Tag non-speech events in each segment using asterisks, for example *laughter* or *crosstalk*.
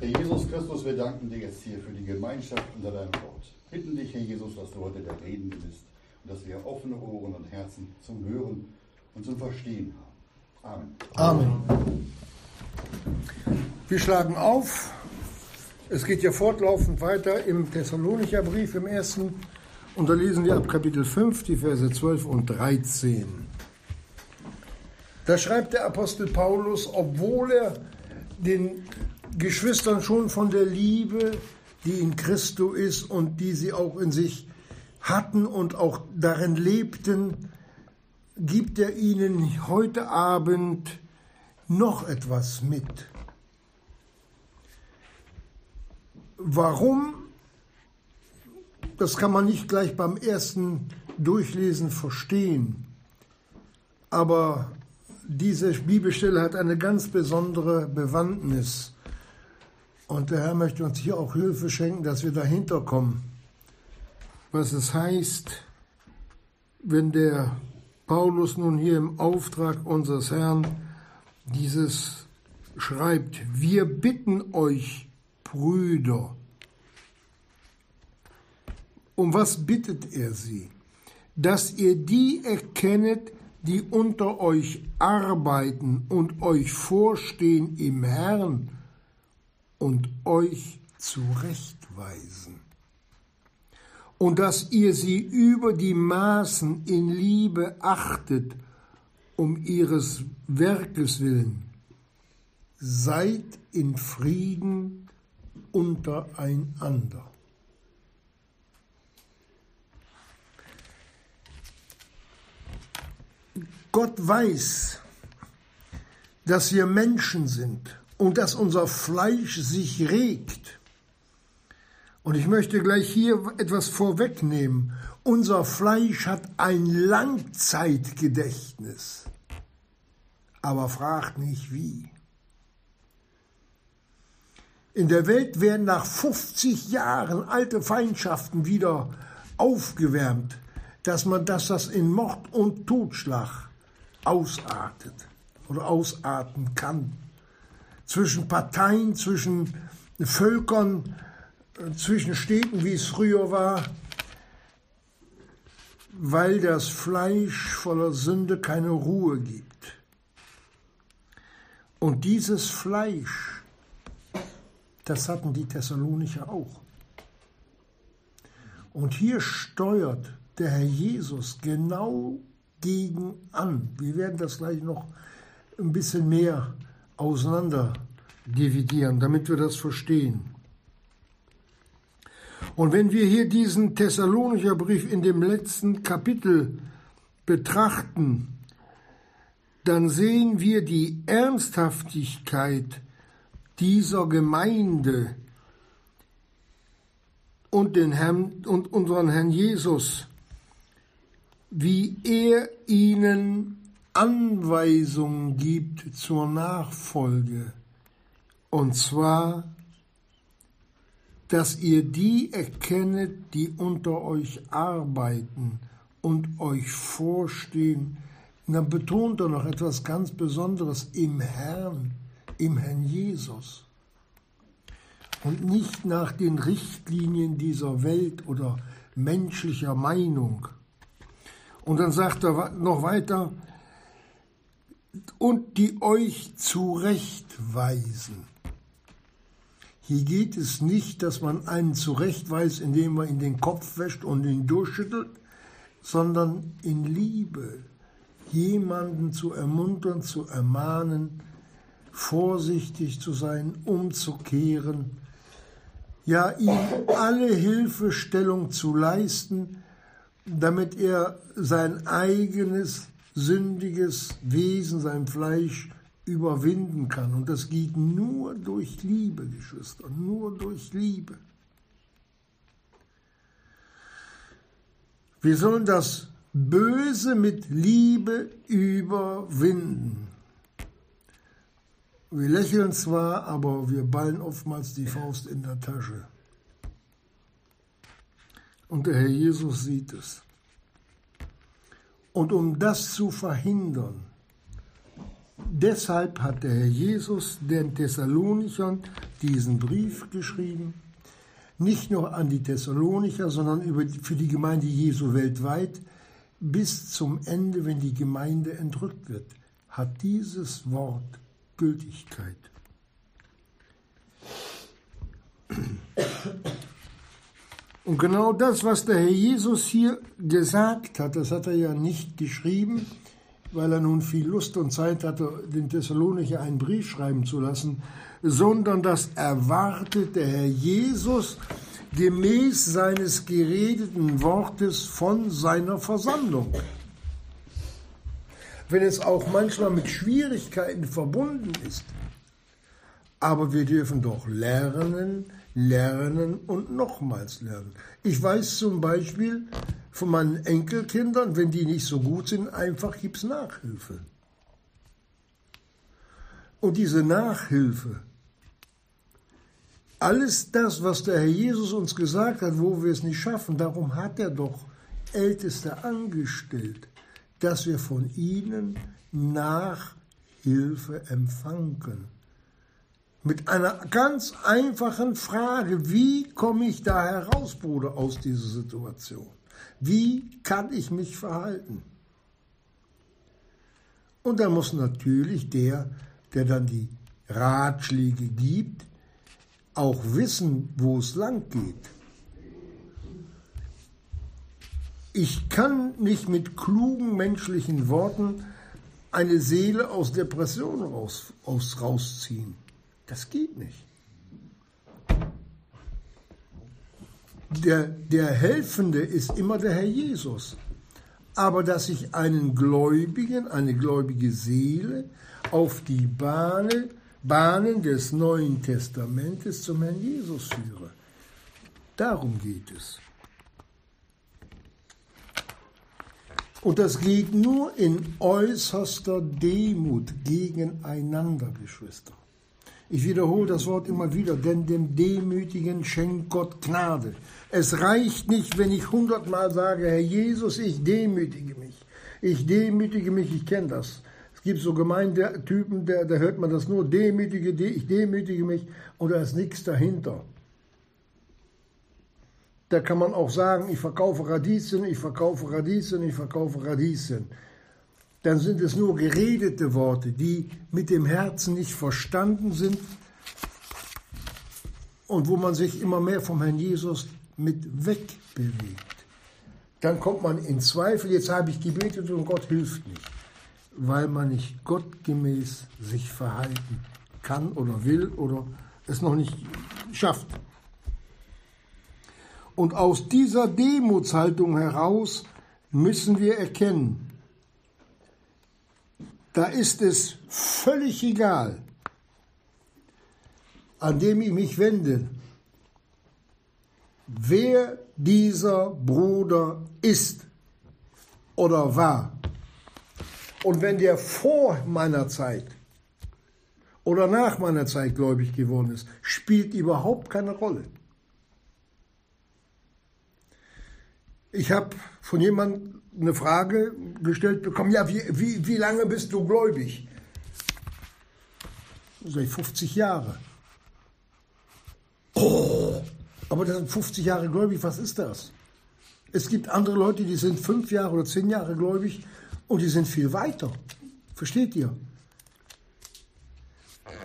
Herr Jesus Christus, wir danken dir jetzt hier für die Gemeinschaft unter deinem Wort. Bitten dich, Herr Jesus, dass du heute der Redende bist und dass wir offene Ohren und Herzen zum Hören und zum Verstehen haben. Amen. Amen. Wir schlagen auf. Es geht ja fortlaufend weiter im Thessalonicher Brief im ersten. Und da lesen wir ab Kapitel 5, die Verse 12 und 13. Da schreibt der Apostel Paulus, obwohl er den Geschwistern schon von der Liebe, die in Christo ist und die sie auch in sich hatten und auch darin lebten, gibt er ihnen heute Abend noch etwas mit. Warum? Das kann man nicht gleich beim ersten Durchlesen verstehen. Aber diese Bibelstelle hat eine ganz besondere Bewandtnis. Und der Herr möchte uns hier auch Hilfe schenken, dass wir dahinter kommen, was es heißt, wenn der Paulus nun hier im Auftrag unseres Herrn dieses schreibt. Wir bitten euch, Brüder. Um was bittet er sie? Dass ihr die erkennet, die unter euch arbeiten und euch vorstehen im Herrn und euch zurechtweisen. Und dass ihr sie über die Maßen in Liebe achtet, um ihres Werkes willen. Seid in Frieden untereinander. Gott weiß, dass wir Menschen sind und dass unser Fleisch sich regt. Und ich möchte gleich hier etwas vorwegnehmen. Unser Fleisch hat ein Langzeitgedächtnis. Aber fragt nicht wie. In der Welt werden nach 50 Jahren alte Feindschaften wieder aufgewärmt, dass man dass das in Mord und Totschlag ausartet oder ausarten kann. Zwischen Parteien, zwischen Völkern, zwischen Städten, wie es früher war, weil das Fleisch voller Sünde keine Ruhe gibt. Und dieses Fleisch, das hatten die Thessalonicher auch. Und hier steuert der Herr Jesus genau gegen an. Wir werden das gleich noch ein bisschen mehr auseinander dividieren, damit wir das verstehen. Und wenn wir hier diesen Thessalonicher Brief in dem letzten Kapitel betrachten, dann sehen wir die Ernsthaftigkeit dieser Gemeinde und, den Herrn, und unseren Herrn Jesus, wie er ihnen Anweisungen gibt zur Nachfolge, und zwar, dass ihr die erkennet, die unter euch arbeiten und euch vorstehen, und dann betont er noch etwas ganz Besonderes im Herrn, im Herrn Jesus. Und nicht nach den Richtlinien dieser Welt oder menschlicher Meinung. Und dann sagt er noch weiter, und die euch zurechtweisen. Hier geht es nicht, dass man einen zurechtweist, indem man in den Kopf wäscht und ihn durchschüttelt, sondern in Liebe, jemanden zu ermuntern, zu ermahnen, vorsichtig zu sein, umzukehren, ja ihm alle Hilfestellung zu leisten, damit er sein eigenes sündiges Wesen, sein Fleisch überwinden kann. Und das geht nur durch Liebe, Geschwister, nur durch Liebe. Wir sollen das Böse mit Liebe überwinden. Wir lächeln zwar, aber wir ballen oftmals die Faust in der Tasche. Und der Herr Jesus sieht es. Und um das zu verhindern, Deshalb hat der Herr Jesus den Thessalonichern diesen Brief geschrieben, nicht nur an die Thessalonicher, sondern für die Gemeinde Jesu weltweit, bis zum Ende, wenn die Gemeinde entrückt wird, hat dieses Wort Gültigkeit. Und genau das, was der Herr Jesus hier gesagt hat, das hat er ja nicht geschrieben, weil er nun viel Lust und Zeit hatte, den Thessalonicher einen Brief schreiben zu lassen, sondern das erwartet der Herr Jesus gemäß seines geredeten Wortes von seiner Versammlung. Wenn es auch manchmal mit Schwierigkeiten verbunden ist, aber wir dürfen doch lernen, lernen und nochmals lernen. Ich weiß zum Beispiel von meinen Enkelkindern, wenn die nicht so gut sind, einfach gibt es Nachhilfe. Und diese Nachhilfe, alles das, was der Herr Jesus uns gesagt hat, wo wir es nicht schaffen, darum hat er doch Älteste angestellt, dass wir von ihnen Nachhilfe empfangen können. Mit einer ganz einfachen Frage, wie komme ich da heraus, Bruder, aus dieser Situation? Wie kann ich mich verhalten? Und da muss natürlich der, der dann die Ratschläge gibt, auch wissen, wo es lang geht. Ich kann nicht mit klugen menschlichen Worten eine Seele aus Depression raus, aus, rausziehen. Das geht nicht. Der, der Helfende ist immer der Herr Jesus. Aber dass ich einen Gläubigen, eine gläubige Seele auf die Bahne, Bahnen des Neuen Testamentes zum Herrn Jesus führe. Darum geht es. Und das geht nur in äußerster Demut gegeneinander, Geschwister. Ich wiederhole das Wort immer wieder, denn dem Demütigen schenkt Gott Gnade. Es reicht nicht, wenn ich hundertmal sage, Herr Jesus, ich demütige mich. Ich demütige mich, ich kenne das. Es gibt so Gemeindetypen, da, da hört man das nur, demütige, ich demütige mich und da ist nichts dahinter. Da kann man auch sagen, ich verkaufe Radieschen, ich verkaufe Radieschen, ich verkaufe Radieschen dann sind es nur geredete Worte, die mit dem Herzen nicht verstanden sind und wo man sich immer mehr vom Herrn Jesus mit wegbewegt. Dann kommt man in Zweifel, jetzt habe ich gebetet und Gott hilft nicht, weil man nicht gottgemäß sich verhalten kann oder will oder es noch nicht schafft. Und aus dieser Demutshaltung heraus müssen wir erkennen, da ist es völlig egal, an dem ich mich wende, wer dieser Bruder ist oder war. Und wenn der vor meiner Zeit oder nach meiner Zeit gläubig geworden ist, spielt überhaupt keine Rolle. Ich habe von jemandem eine Frage gestellt bekommen, ja, wie, wie, wie lange bist du gläubig? Sag ich, 50 Jahre. Oh, aber das sind 50 Jahre gläubig, was ist das? Es gibt andere Leute, die sind fünf Jahre oder zehn Jahre gläubig und die sind viel weiter. Versteht ihr?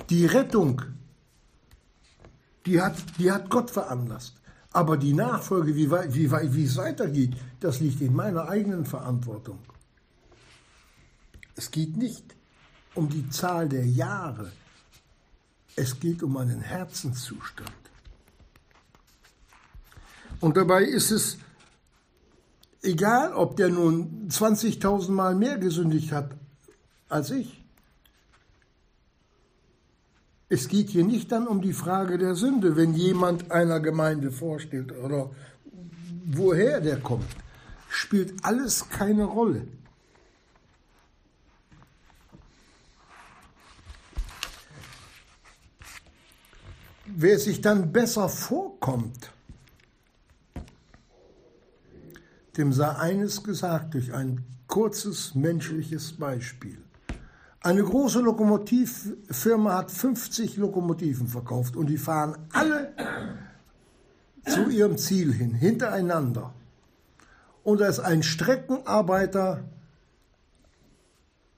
Die Rettung, die hat, die hat Gott veranlasst. Aber die Nachfolge, wie, wie, wie es weitergeht, das liegt in meiner eigenen Verantwortung. Es geht nicht um die Zahl der Jahre, es geht um einen Herzenszustand. Und dabei ist es egal, ob der nun 20.000 Mal mehr gesündigt hat als ich. Es geht hier nicht dann um die Frage der Sünde, wenn jemand einer Gemeinde vorstellt oder woher der kommt. Spielt alles keine Rolle. Wer sich dann besser vorkommt, dem sei eines gesagt durch ein kurzes menschliches Beispiel. Eine große Lokomotivfirma hat 50 Lokomotiven verkauft und die fahren alle zu ihrem Ziel hin, hintereinander. Und da ist ein Streckenarbeiter,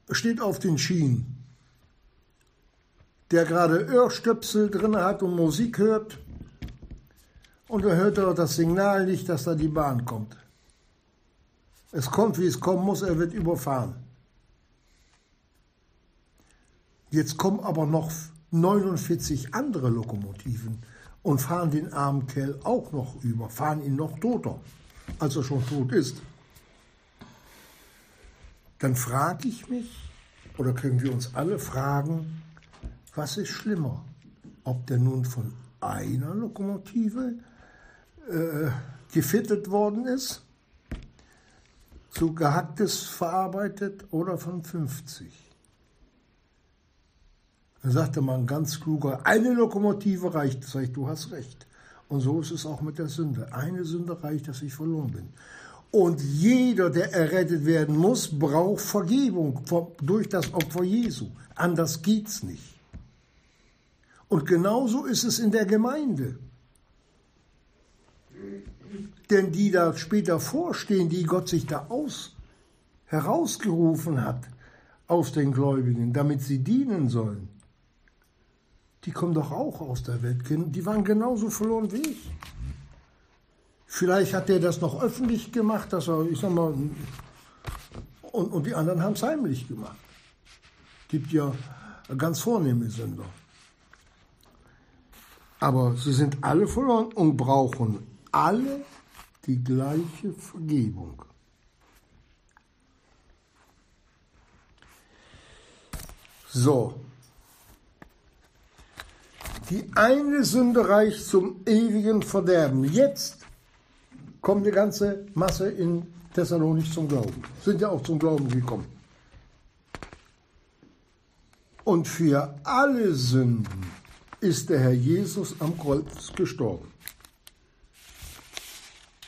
steht auf den Schienen, der gerade Ohrstöpsel drin hat und Musik hört. Und da hört er das Signal nicht, dass da die Bahn kommt. Es kommt, wie es kommen muss, er wird überfahren. Jetzt kommen aber noch 49 andere Lokomotiven und fahren den armen Kerl auch noch über, fahren ihn noch toter, als er schon tot ist. Dann frage ich mich, oder können wir uns alle fragen, was ist schlimmer? Ob der nun von einer Lokomotive äh, gefittet worden ist, zu gehacktes verarbeitet oder von 50? Dann sagte man ganz kluger, eine Lokomotive reicht. Sag ich, du hast recht. Und so ist es auch mit der Sünde. Eine Sünde reicht, dass ich verloren bin. Und jeder, der errettet werden muss, braucht Vergebung durch das Opfer Jesu. Anders geht's nicht. Und genauso ist es in der Gemeinde. Denn die da später vorstehen, die Gott sich da aus, herausgerufen hat aus den Gläubigen, damit sie dienen sollen, die kommen doch auch aus der Welt. Die waren genauso verloren wie ich. Vielleicht hat der das noch öffentlich gemacht, dass er, ich sag mal, und, und die anderen haben es heimlich gemacht. Gibt ja ganz vornehme Sünder. Aber sie sind alle verloren und brauchen alle die gleiche Vergebung. So, die eine Sünde reicht zum ewigen Verderben. Jetzt kommt die ganze Masse in Thessalonich zum Glauben. Sind ja auch zum Glauben gekommen. Und für alle Sünden ist der Herr Jesus am Kreuz gestorben.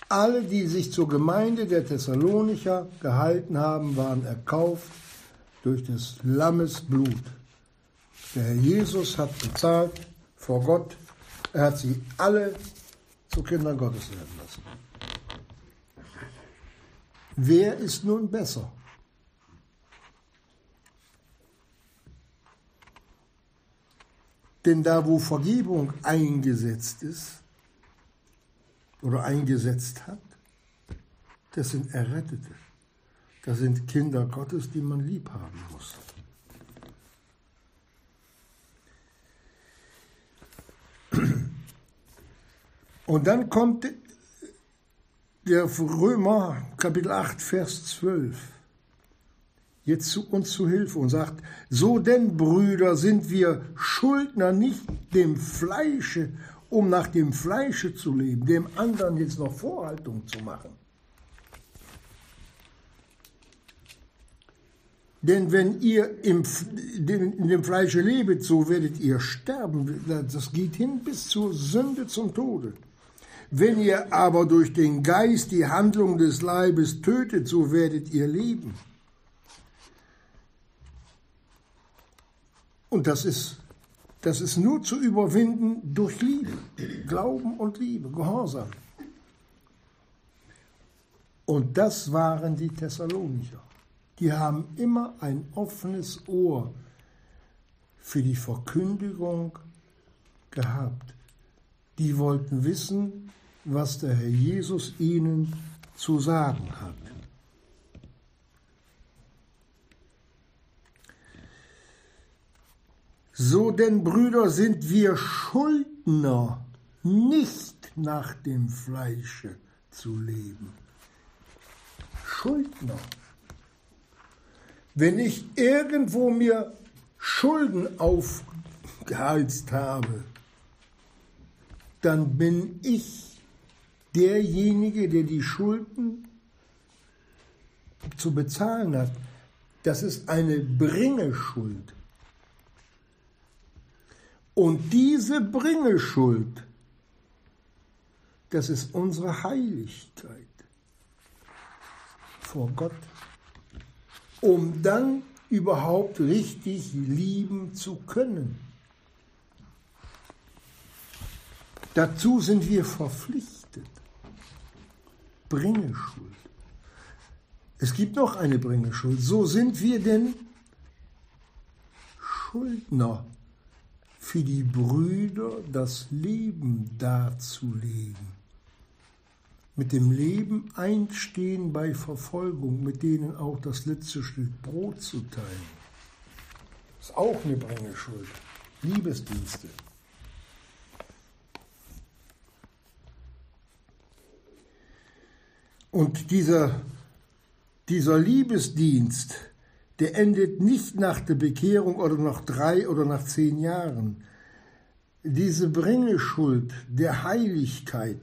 Alle, die sich zur Gemeinde der Thessalonicher gehalten haben, waren erkauft durch des Lammes Blut. Der Herr Jesus hat bezahlt vor Gott. Er hat sie alle zu Kindern Gottes werden lassen. Wer ist nun besser? Denn da, wo Vergebung eingesetzt ist oder eingesetzt hat, das sind Errettete. Das sind Kinder Gottes, die man lieb haben muss. Und dann kommt der Römer Kapitel 8, Vers 12 jetzt zu uns zu Hilfe und sagt, so denn, Brüder, sind wir Schuldner nicht dem Fleische, um nach dem Fleische zu leben, dem anderen jetzt noch Vorhaltung zu machen. Denn wenn ihr im, in dem Fleische lebet, so werdet ihr sterben. Das geht hin bis zur Sünde zum Tode. Wenn ihr aber durch den Geist die Handlung des Leibes tötet, so werdet ihr leben. Und das ist, das ist nur zu überwinden durch Liebe, Glauben und Liebe, Gehorsam. Und das waren die Thessalonicher. Die haben immer ein offenes Ohr für die Verkündigung gehabt. Die wollten wissen, was der Herr Jesus ihnen zu sagen hat. So denn, Brüder, sind wir Schuldner, nicht nach dem Fleische zu leben. Schuldner. Wenn ich irgendwo mir Schulden aufgeheizt habe, dann bin ich derjenige, der die Schulden zu bezahlen hat. Das ist eine Bringeschuld. Und diese Bringeschuld, das ist unsere Heiligkeit vor Gott, um dann überhaupt richtig lieben zu können. Dazu sind wir verpflichtet. Bringeschuld. Es gibt noch eine Bringeschuld. So sind wir denn Schuldner für die Brüder das Leben darzulegen. Mit dem Leben einstehen bei Verfolgung, mit denen auch das letzte Stück Brot zu teilen. Das ist auch eine Bringeschuld. Liebesdienste. Und dieser, dieser Liebesdienst, der endet nicht nach der Bekehrung oder nach drei oder nach zehn Jahren. Diese Bringeschuld der Heiligkeit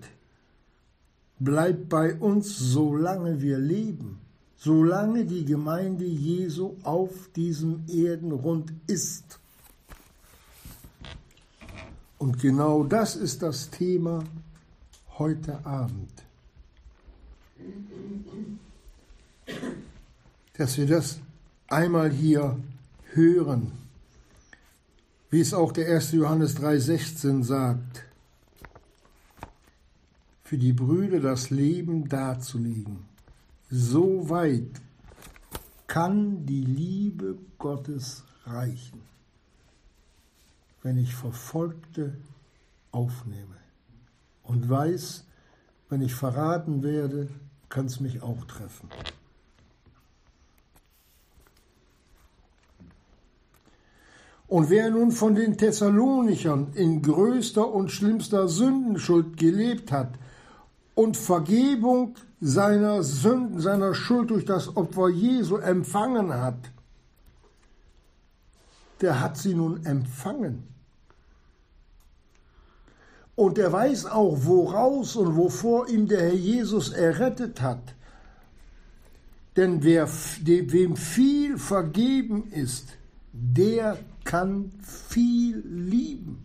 bleibt bei uns, solange wir leben, solange die Gemeinde Jesu auf diesem Erdenrund ist. Und genau das ist das Thema heute Abend. Dass wir das einmal hier hören, wie es auch der 1. Johannes 3,16 sagt, für die Brüder das Leben darzulegen. So weit kann die Liebe Gottes reichen, wenn ich Verfolgte aufnehme und weiß, wenn ich verraten werde, kann es mich auch treffen. Und wer nun von den Thessalonichern in größter und schlimmster Sündenschuld gelebt hat und Vergebung seiner Sünden, seiner Schuld durch das Opfer Jesu empfangen hat, der hat sie nun empfangen. Und er weiß auch, woraus und wovor ihm der Herr Jesus errettet hat. Denn wer, wem viel vergeben ist, der kann viel lieben.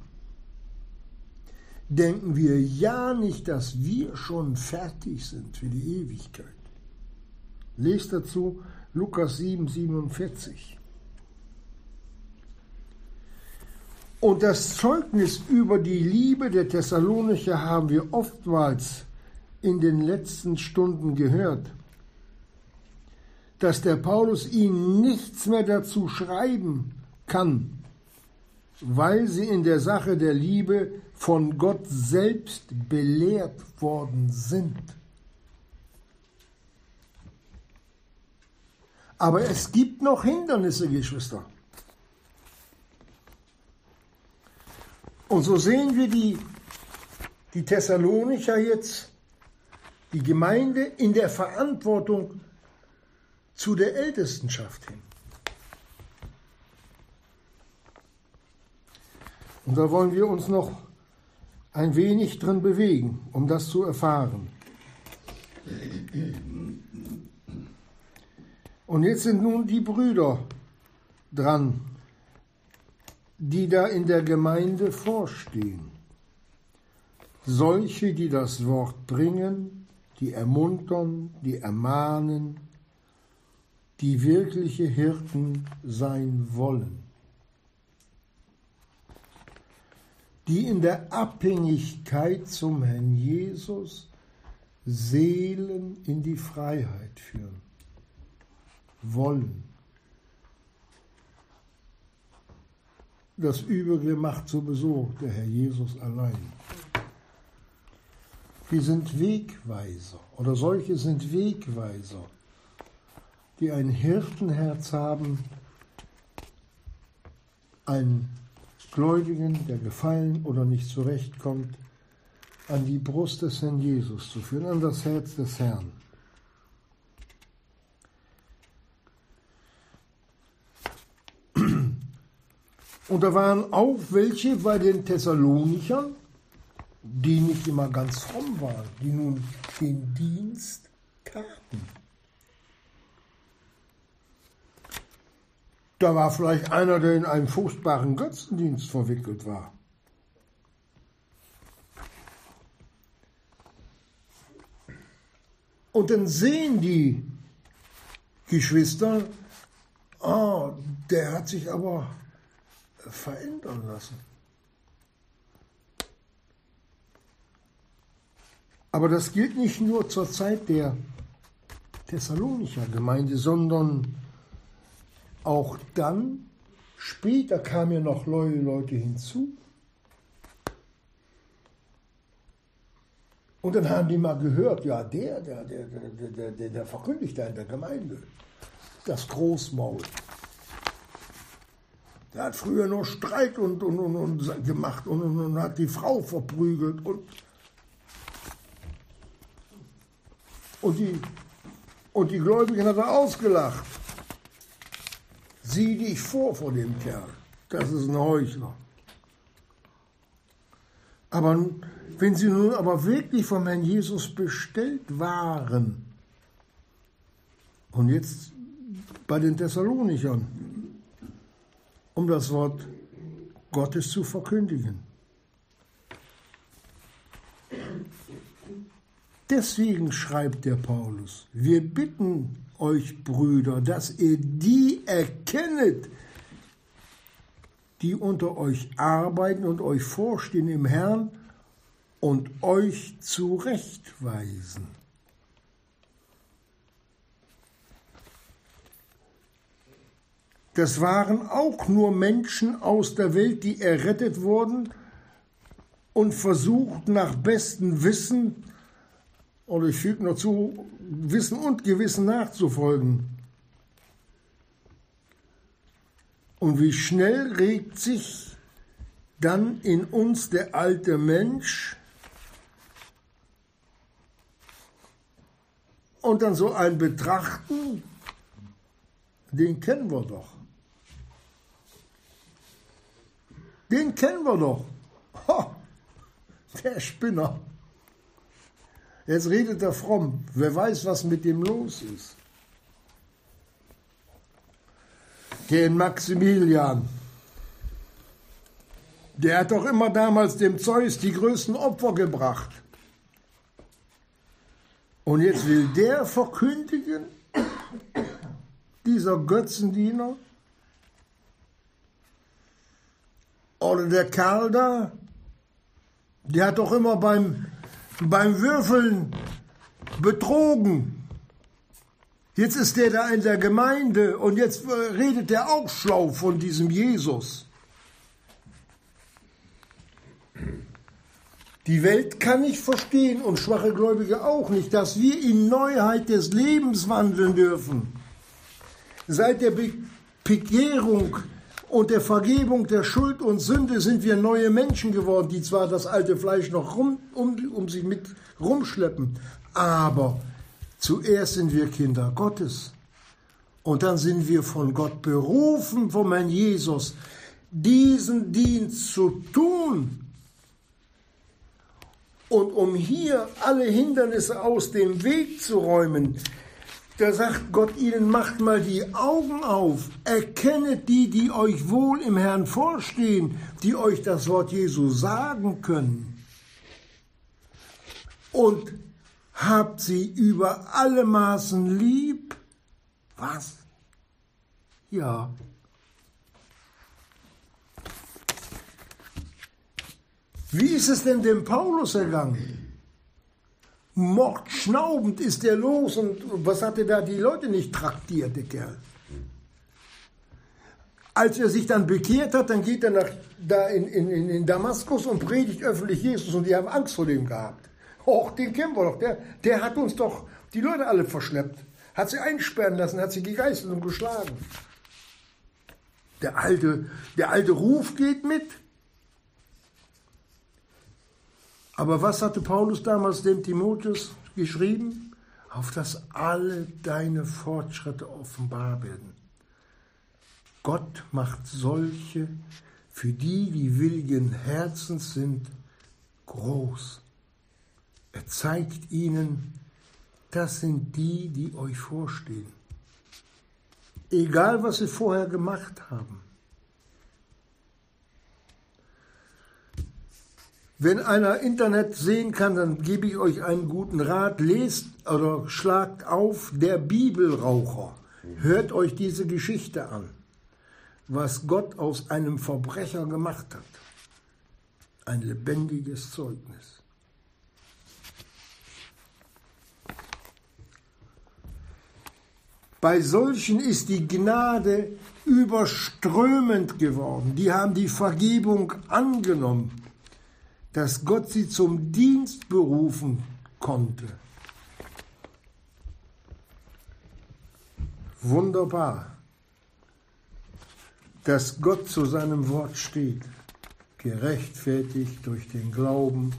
Denken wir ja nicht, dass wir schon fertig sind für die Ewigkeit. Lest dazu Lukas 7, 47. Und das Zeugnis über die Liebe der Thessalonicher haben wir oftmals in den letzten Stunden gehört, dass der Paulus ihnen nichts mehr dazu schreiben kann, weil sie in der Sache der Liebe von Gott selbst belehrt worden sind. Aber es gibt noch Hindernisse, Geschwister. Und so sehen wir die, die Thessalonicher jetzt, die Gemeinde in der Verantwortung zu der Ältestenschaft hin. Und da wollen wir uns noch ein wenig drin bewegen, um das zu erfahren. Und jetzt sind nun die Brüder dran, die da in der Gemeinde vorstehen. Solche, die das Wort bringen, die ermuntern, die ermahnen, die wirkliche Hirten sein wollen. die in der Abhängigkeit zum Herrn Jesus Seelen in die Freiheit führen wollen. Das Übrige macht sowieso der Herr Jesus allein. Wir sind Wegweiser oder solche sind Wegweiser, die ein Hirtenherz haben, ein Gläubigen, der gefallen oder nicht zurechtkommt, an die Brust des Herrn Jesus zu führen, an das Herz des Herrn. Und da waren auch welche bei den Thessalonichern, die nicht immer ganz fromm waren, die nun den Dienst taten. Da war vielleicht einer, der in einen furchtbaren Götzendienst verwickelt war. Und dann sehen die Geschwister, oh, der hat sich aber verändern lassen. Aber das gilt nicht nur zur Zeit der Thessalonicher Gemeinde, sondern auch dann, später kamen ja noch neue Leute hinzu. Und dann haben die mal gehört, ja, der, der, der, der, der, der verkündigt da in der Gemeinde, das Großmaul. Der hat früher nur Streit und, und, und, und gemacht und, und, und hat die Frau verprügelt und Und die, und die Gläubigen hat er ausgelacht. Sieh dich vor vor dem Kerl. Das ist ein Heuchler. Aber wenn sie nun aber wirklich vom Herrn Jesus bestellt waren, und jetzt bei den Thessalonichern, um das Wort Gottes zu verkündigen, Deswegen schreibt der Paulus, wir bitten euch Brüder, dass ihr die erkennet, die unter euch arbeiten und euch vorstehen im Herrn und euch zurechtweisen. Das waren auch nur Menschen aus der Welt, die errettet wurden und versucht nach bestem Wissen oder ich füge noch zu, Wissen und Gewissen nachzufolgen. Und wie schnell regt sich dann in uns der alte Mensch und dann so ein Betrachten, den kennen wir doch. Den kennen wir doch. Ho, der Spinner. Jetzt redet er fromm. Wer weiß, was mit dem los ist. Den Maximilian. Der hat doch immer damals dem Zeus die größten Opfer gebracht. Und jetzt will der verkündigen, dieser Götzendiener, oder der Kerl da, der hat doch immer beim beim Würfeln betrogen. Jetzt ist der da in der Gemeinde und jetzt redet der auch schlau von diesem Jesus. Die Welt kann nicht verstehen und schwache Gläubige auch nicht, dass wir in Neuheit des Lebens wandeln dürfen. Seit der Bekehrung und der Vergebung der Schuld und Sünde sind wir neue Menschen geworden, die zwar das alte Fleisch noch rum, um, um sich mit rumschleppen, aber zuerst sind wir Kinder Gottes. Und dann sind wir von Gott berufen, von Herrn Jesus, diesen Dienst zu tun. Und um hier alle Hindernisse aus dem Weg zu räumen, da sagt Gott ihnen, macht mal die Augen auf, erkennet die, die euch wohl im Herrn vorstehen, die euch das Wort Jesu sagen können. Und habt sie über alle Maßen lieb. Was? Ja. Wie ist es denn dem Paulus ergangen? Mordschnaubend ist er los und was hat er da die Leute nicht traktiert, der Kerl. Als er sich dann bekehrt hat, dann geht er nach, da in, in, in Damaskus und predigt öffentlich Jesus und die haben Angst vor dem gehabt. Och, den kennen wir doch, der, der hat uns doch die Leute alle verschleppt, hat sie einsperren lassen, hat sie gegeißelt und geschlagen. Der alte, der alte Ruf geht mit, Aber was hatte Paulus damals dem Timotheus geschrieben? Auf dass alle deine Fortschritte offenbar werden. Gott macht solche, für die, die willigen Herzens sind, groß. Er zeigt ihnen, das sind die, die euch vorstehen. Egal, was sie vorher gemacht haben. Wenn einer Internet sehen kann, dann gebe ich euch einen guten Rat. Lest oder schlagt auf der Bibelraucher. Hört euch diese Geschichte an. was Gott aus einem Verbrecher gemacht hat. Ein lebendiges Zeugnis. Bei solchen ist die Gnade überströmend geworden. Die haben die Vergebung angenommen, dass Gott sie zum Dienst berufen konnte. Wunderbar, dass Gott zu seinem Wort steht, gerechtfertigt durch den Glauben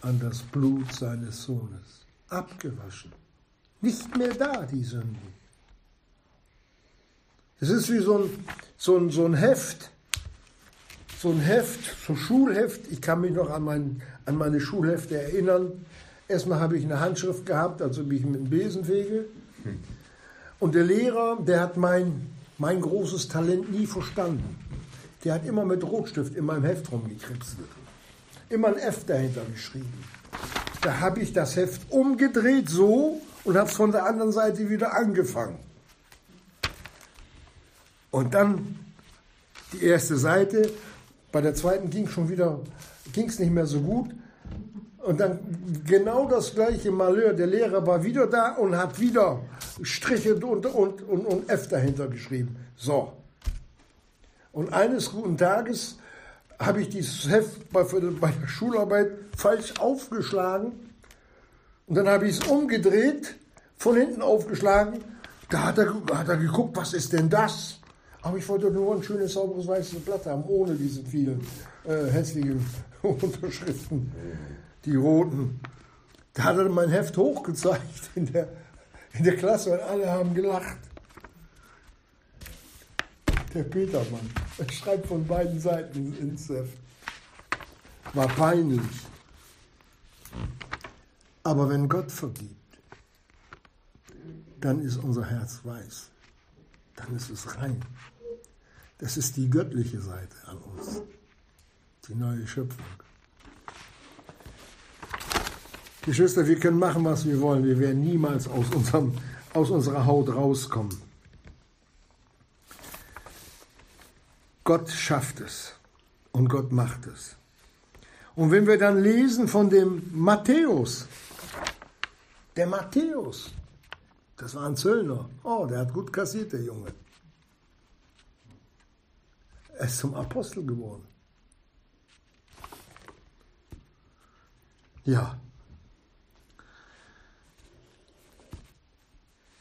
an das Blut seines Sohnes, abgewaschen. Nicht mehr da, die Sünde. Es ist wie so ein, so ein, so ein Heft, so ein Heft, so Schulheft. Ich kann mich noch an, mein, an meine Schulhefte erinnern. Erstmal habe ich eine Handschrift gehabt, also wie ich mit dem Besen fege. Und der Lehrer, der hat mein, mein großes Talent nie verstanden. Der hat immer mit Rotstift in meinem Heft rumgekritzelt. Immer ein F dahinter geschrieben. Da habe ich das Heft umgedreht so und habe es von der anderen Seite wieder angefangen. Und dann die erste Seite. Bei der zweiten ging schon wieder, ging es nicht mehr so gut. Und dann genau das gleiche Malheur. Der Lehrer war wieder da und hat wieder Striche und, und, und, und F dahinter geschrieben. So. Und eines guten Tages habe ich dieses Heft bei, bei der Schularbeit falsch aufgeschlagen. Und dann habe ich es umgedreht, von hinten aufgeschlagen. Da hat er, hat er geguckt, was ist denn das? Aber ich wollte nur ein schönes, sauberes, weißes Blatt haben, ohne diese vielen äh, hässlichen *laughs* Unterschriften, die roten. Da hat er mein Heft hochgezeigt in der, in der Klasse und alle haben gelacht. Der Petermann, er schreibt von beiden Seiten ins Heft. War peinlich. Aber wenn Gott vergibt, dann ist unser Herz weiß. Dann ist es rein. Das ist die göttliche Seite an uns, die neue Schöpfung. Geschwister, wir können machen, was wir wollen. Wir werden niemals aus, unserem, aus unserer Haut rauskommen. Gott schafft es und Gott macht es. Und wenn wir dann lesen von dem Matthäus, der Matthäus, das war ein Zöllner. Oh, der hat gut kassiert, der Junge. Er ist zum Apostel geworden. Ja.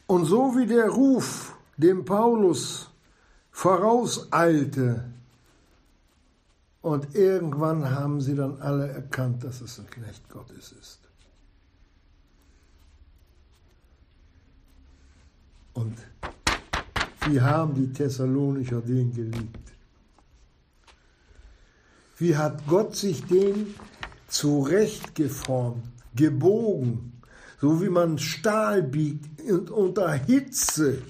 Und so wie der Ruf dem Paulus vorauseilte, und irgendwann haben sie dann alle erkannt, dass es ein Knecht Gottes ist. Und wie haben die Thessalonicher den geliebt? Wie hat Gott sich den zurechtgeformt, gebogen, so wie man Stahl biegt und unter Hitze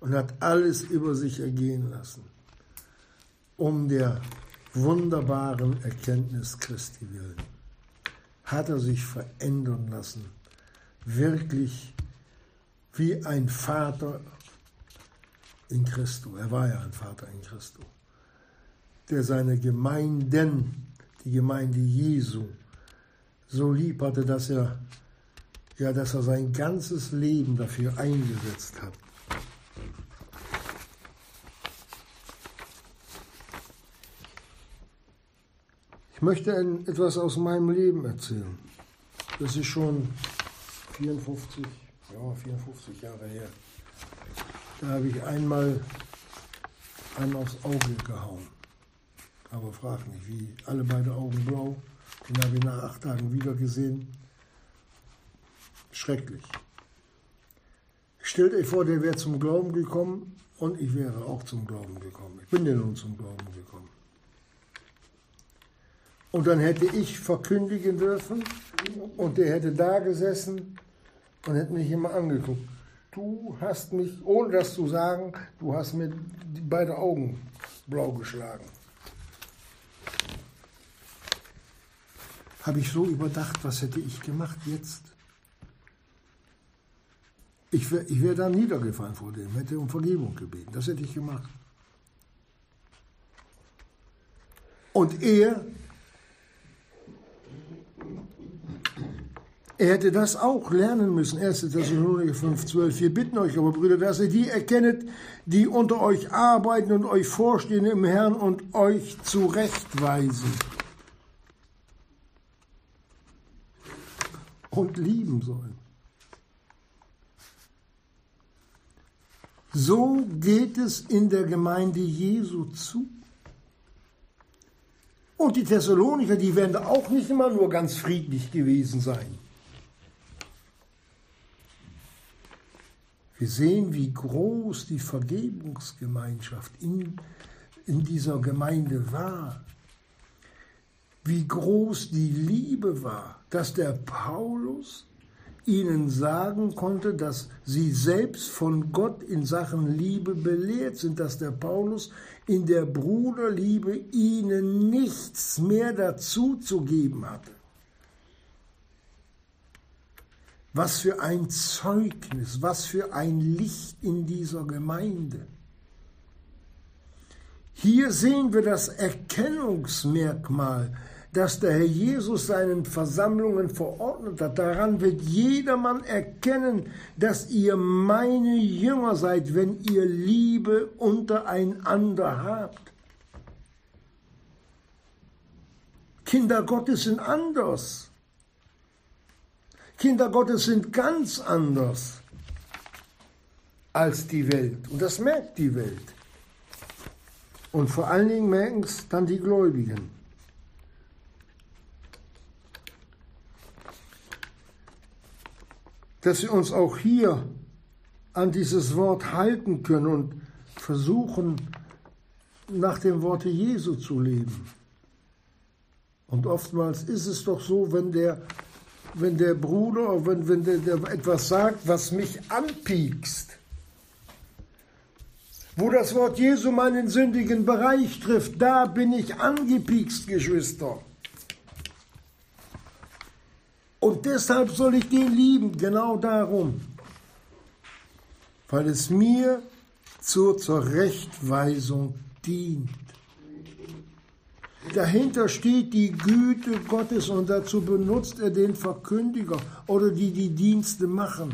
und hat alles über sich ergehen lassen, um der wunderbaren Erkenntnis Christi willen. Hat er sich verändern lassen, wirklich wie ein Vater in Christo. Er war ja ein Vater in Christo. Der seine Gemeinden, die Gemeinde Jesu, so lieb hatte, dass er, ja, dass er sein ganzes Leben dafür eingesetzt hat. Ich möchte etwas aus meinem Leben erzählen. Das ist schon 54, ja, 54 Jahre her. Da habe ich einmal einen aufs Auge gehauen. Aber frag nicht, wie. Alle beide Augen blau. Den habe ich nach acht Tagen wieder gesehen. Schrecklich. Stellt euch vor, der wäre zum Glauben gekommen und ich wäre auch zum Glauben gekommen. Ich bin ja nun zum Glauben gekommen. Und dann hätte ich verkündigen dürfen und der hätte da gesessen und hätte mich immer angeguckt du hast mich, ohne das zu sagen, du hast mir beide Augen blau geschlagen. Habe ich so überdacht, was hätte ich gemacht jetzt? Ich wäre wär dann niedergefallen vor dem, hätte um Vergebung gebeten. Das hätte ich gemacht. Und er, er hätte das auch lernen müssen. 1. Thessalonicher 5, 12. Wir bitten euch aber, Brüder, dass ihr die erkennet, die unter euch arbeiten und euch vorstehen im Herrn und euch zurechtweisen. Und lieben sollen. So geht es in der Gemeinde Jesu zu. Und die Thessalonicher, die werden auch nicht immer nur ganz friedlich gewesen sein. Wir sehen, wie groß die Vergebungsgemeinschaft in, in dieser Gemeinde war. Wie groß die Liebe war, dass der Paulus ihnen sagen konnte, dass sie selbst von Gott in Sachen Liebe belehrt sind, dass der Paulus in der Bruderliebe ihnen nichts mehr dazu zu geben hatte. Was für ein Zeugnis, was für ein Licht in dieser Gemeinde. Hier sehen wir das Erkennungsmerkmal das der Herr Jesus seinen Versammlungen verordnet hat. Daran wird jedermann erkennen, dass ihr meine Jünger seid, wenn ihr Liebe untereinander habt. Kinder Gottes sind anders. Kinder Gottes sind ganz anders als die Welt. Und das merkt die Welt. Und vor allen Dingen merken es dann die Gläubigen. dass wir uns auch hier an dieses Wort halten können und versuchen, nach dem Worte Jesu zu leben. Und oftmals ist es doch so, wenn der, wenn der Bruder, wenn, wenn der, der etwas sagt, was mich anpiekst, wo das Wort Jesu meinen sündigen Bereich trifft, da bin ich angepiekst, Geschwister. Und deshalb soll ich den lieben, genau darum. Weil es mir zur Zurechtweisung dient. Dahinter steht die Güte Gottes und dazu benutzt er den Verkündiger oder die die Dienste machen.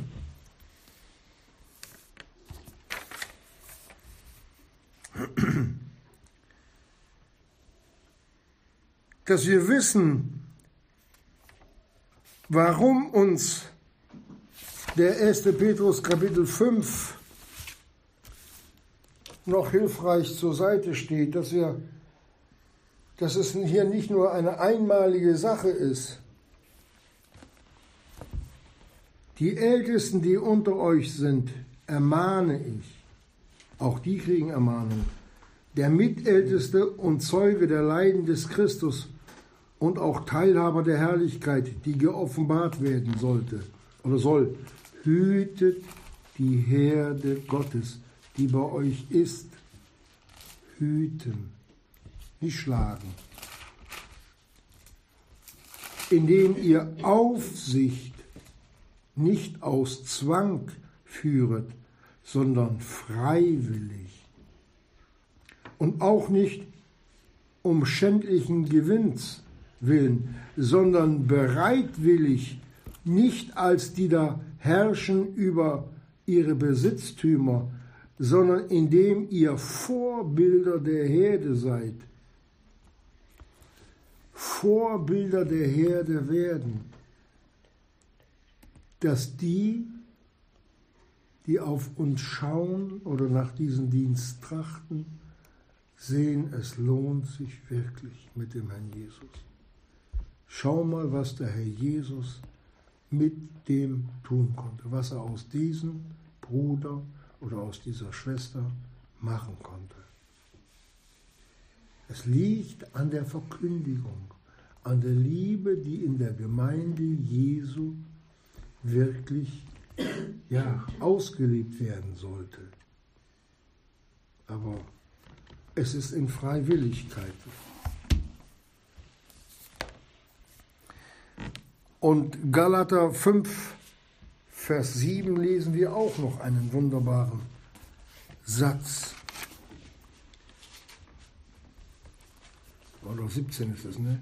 *clears throat* Dass wir wissen, warum uns der 1. Petrus Kapitel 5 noch hilfreich zur Seite steht, dass wir dass es hier nicht nur eine einmalige Sache ist. Die Ältesten, die unter euch sind, ermahne ich, auch die kriegen Ermahnung, der Mitälteste und Zeuge der Leiden des Christus und auch Teilhaber der Herrlichkeit, die geoffenbart werden sollte oder soll. Hütet die Herde Gottes, die bei euch ist. Hüten, nicht schlagen. Indem ihr Aufsicht nicht aus Zwang führet, sondern freiwillig. Und auch nicht um schändlichen Gewinns, willen, sondern bereitwillig, nicht als die da herrschen über ihre Besitztümer, sondern indem ihr Vorbilder der Herde seid. Vorbilder der Herde werden, dass die, die auf uns schauen oder nach diesem Dienst trachten, sehen, es lohnt sich wirklich mit dem Herrn Jesus. Schau mal, was der Herr Jesus mit dem tun konnte, was er aus diesem Bruder oder aus dieser Schwester machen konnte. Es liegt an der Verkündigung, an der Liebe, die in der Gemeinde Jesu wirklich ja, ausgelebt werden sollte. Aber es ist in Freiwilligkeit. Und Galater 5, Vers 7 lesen wir auch noch einen wunderbaren Satz. Oder 17 ist es, ne?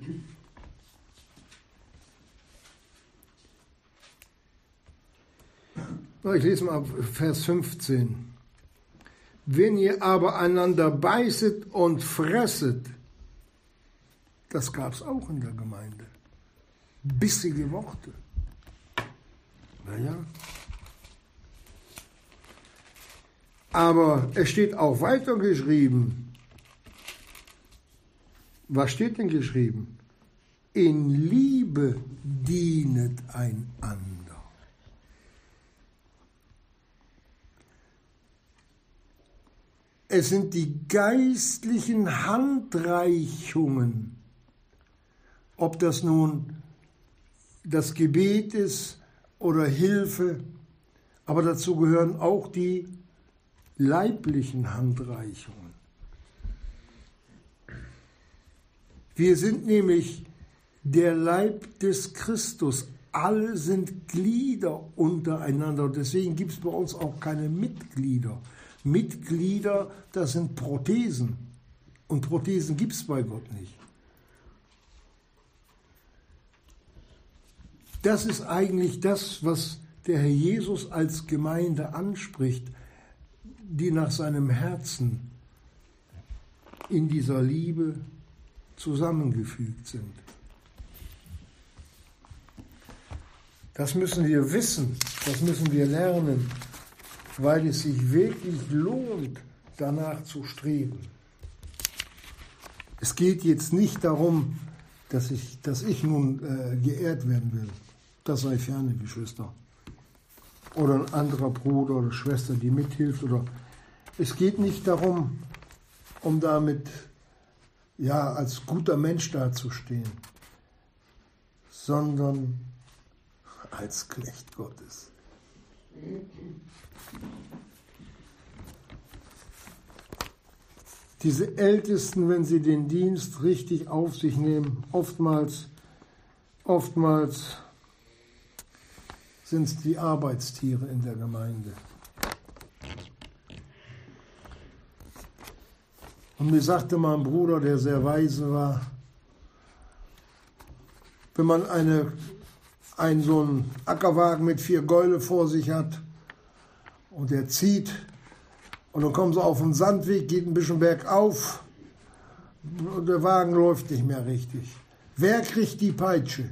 Ich lese mal Vers 15. Wenn ihr aber einander beißet und fresset, das gab es auch in der Gemeinde. Bissige Worte. Naja. Aber es steht auch weiter geschrieben. Was steht denn geschrieben? In Liebe dienet einander. Es sind die geistlichen Handreichungen, ob das nun das Gebet ist oder Hilfe, aber dazu gehören auch die leiblichen Handreichungen. Wir sind nämlich der Leib des Christus. Alle sind Glieder untereinander. Deswegen gibt es bei uns auch keine Mitglieder. Mitglieder, das sind Prothesen. Und Prothesen gibt es bei Gott nicht. Das ist eigentlich das, was der Herr Jesus als Gemeinde anspricht, die nach seinem Herzen in dieser Liebe zusammengefügt sind. Das müssen wir wissen, das müssen wir lernen weil es sich wirklich lohnt, danach zu streben. Es geht jetzt nicht darum, dass ich, dass ich nun äh, geehrt werden will. Das sei ferne, Geschwister. Oder ein anderer Bruder oder Schwester, die mithilft. Oder es geht nicht darum, um damit ja als guter Mensch dazustehen, sondern als Knecht Gottes. Diese Ältesten, wenn sie den Dienst richtig auf sich nehmen, oftmals, oftmals sind es die Arbeitstiere in der Gemeinde. Und mir sagte mal ein Bruder, der sehr weise war, wenn man eine, einen so einen Ackerwagen mit vier Gäule vor sich hat, und er zieht und dann kommen sie auf den Sandweg, geht ein bisschen bergauf und der Wagen läuft nicht mehr richtig. Wer kriegt die Peitsche?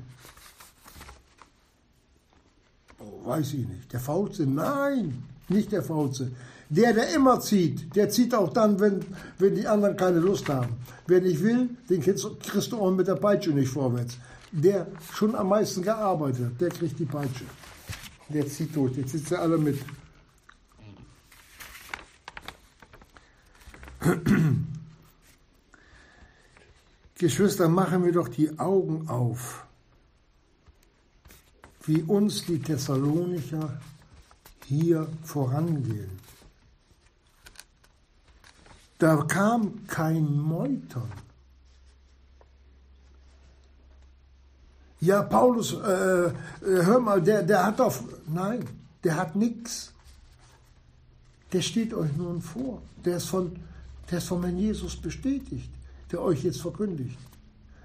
Oh, weiß ich nicht. Der Faulze? Nein, nicht der Faulze. Der, der immer zieht, der zieht auch dann, wenn, wenn die anderen keine Lust haben. Wer nicht will, den kriegst du auch mit der Peitsche nicht vorwärts. Der schon am meisten gearbeitet hat, der kriegt die Peitsche. Der zieht durch, jetzt sitzen alle mit. Geschwister, machen wir doch die Augen auf, wie uns die Thessalonicher hier vorangehen. Da kam kein Meutern. Ja, Paulus, äh, äh hör mal, der, der hat doch, nein, der hat nichts. Der steht euch nun vor. Der ist von der ist von Herrn Jesus bestätigt, der euch jetzt verkündigt.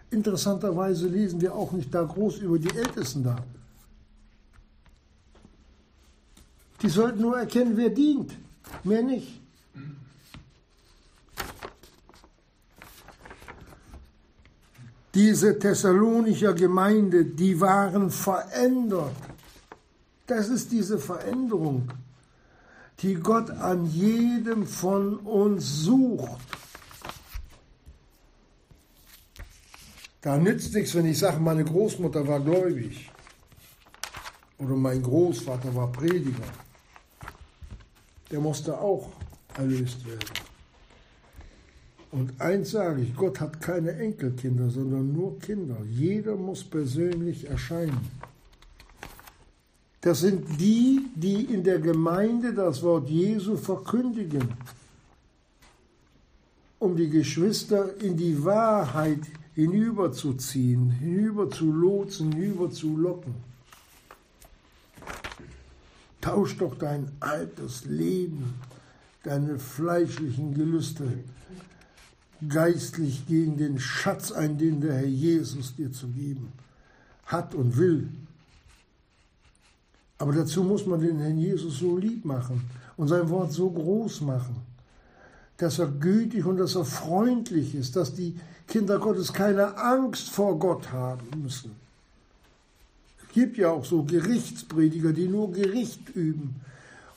Interessanterweise lesen wir auch nicht da groß über die Ältesten da. Die sollten nur erkennen, wer dient, mehr nicht. Diese Thessalonicher Gemeinde, die waren verändert. Das ist diese Veränderung die Gott an jedem von uns sucht. Da nützt nichts, wenn ich sage, meine Großmutter war gläubig oder mein Großvater war Prediger. Der musste auch erlöst werden. Und eins sage ich, Gott hat keine Enkelkinder, sondern nur Kinder. Jeder muss persönlich erscheinen. Das sind die, die in der Gemeinde das Wort Jesu verkündigen, um die Geschwister in die Wahrheit hinüberzuziehen, hinüber zu lotsen, hinüber zu locken. Tausch doch dein altes Leben, deine fleischlichen Gelüste geistlich gegen den Schatz ein, den der Herr Jesus dir zu geben hat und will. Aber dazu muss man den Herrn Jesus so lieb machen und sein Wort so groß machen, dass er gütig und dass er freundlich ist, dass die Kinder Gottes keine Angst vor Gott haben müssen. Es gibt ja auch so Gerichtsprediger, die nur Gericht üben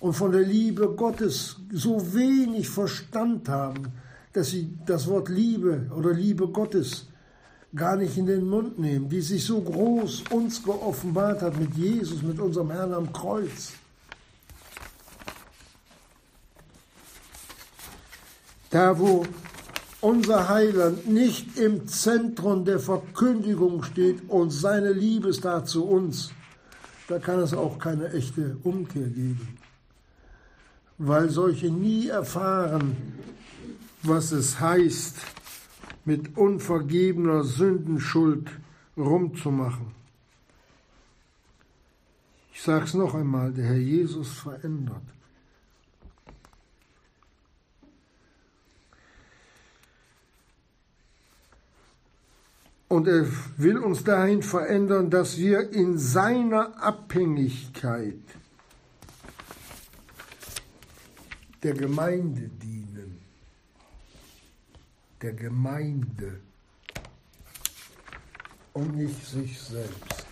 und von der Liebe Gottes so wenig Verstand haben, dass sie das Wort Liebe oder Liebe Gottes gar nicht in den Mund nehmen, die sich so groß uns geoffenbart hat mit Jesus, mit unserem Herrn am Kreuz. Da, wo unser Heiland nicht im Zentrum der Verkündigung steht und seine Liebestat zu uns, da kann es auch keine echte Umkehr geben. Weil solche nie erfahren, was es heißt, mit unvergebener Sündenschuld rumzumachen. Ich sage es noch einmal, der Herr Jesus verändert. Und er will uns dahin verändern, dass wir in seiner Abhängigkeit der Gemeinde dienen der Gemeinde und nicht sich selbst.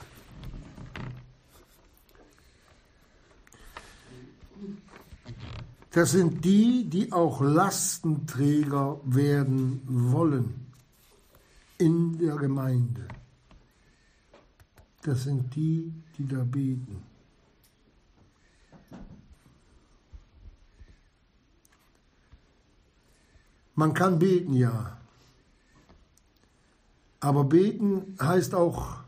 Das sind die, die auch Lastenträger werden wollen in der Gemeinde. Das sind die, die da beten. Man kann beten, ja. Aber beten heißt auch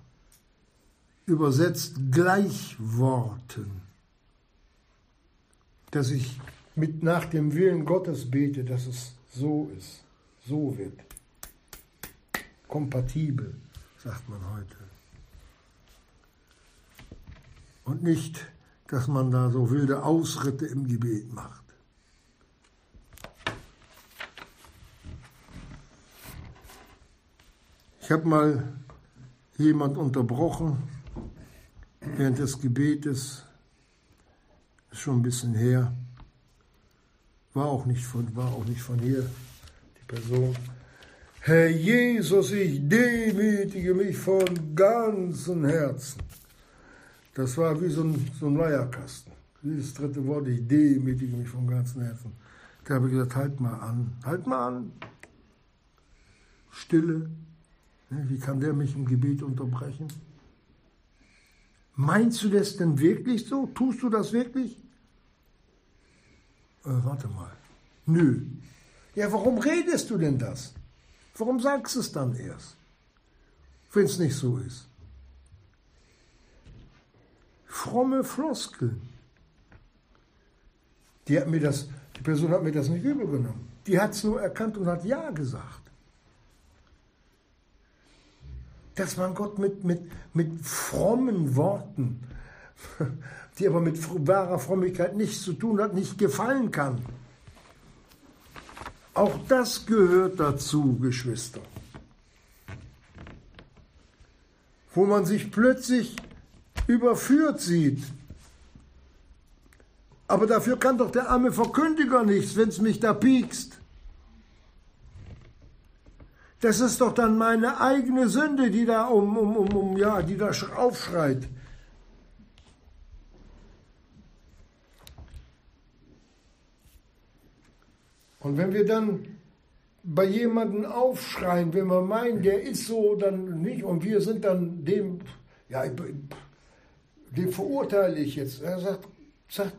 übersetzt Gleichworten. Dass ich mit nach dem Willen Gottes bete, dass es so ist, so wird. Kompatibel, sagt man heute. Und nicht, dass man da so wilde Ausritte im Gebet macht. Ich habe mal jemand unterbrochen während des Gebetes, ist schon ein bisschen her, war auch nicht von, war auch nicht von hier, die Person. Herr Jesus, ich demütige mich von ganzem Herzen. Das war wie so ein, so ein Leierkasten. Dieses dritte Wort, ich demütige mich von ganzem Herzen. Da habe ich gesagt, halt mal an, halt mal an. Stille, wie kann der mich im Gebet unterbrechen? Meinst du das denn wirklich so? Tust du das wirklich? Äh, warte mal. Nö. Ja, warum redest du denn das? Warum sagst du es dann erst? Wenn es nicht so ist. Fromme Floskeln. Die, hat mir das, die Person hat mir das nicht übel genommen. Die hat es nur erkannt und hat Ja gesagt. Dass man Gott mit, mit, mit frommen Worten, die aber mit wahrer Frömmigkeit nichts zu tun hat, nicht gefallen kann. Auch das gehört dazu, Geschwister. Wo man sich plötzlich überführt sieht. Aber dafür kann doch der arme Verkündiger nichts, wenn es mich da piekst. Das ist doch dann meine eigene Sünde, die da um, um, um, um ja, die da aufschreit. Und wenn wir dann bei jemandem aufschreien, wenn wir meinen, der ist so, dann nicht, und wir sind dann dem, ja, dem verurteile ich jetzt. Er sagt, sagt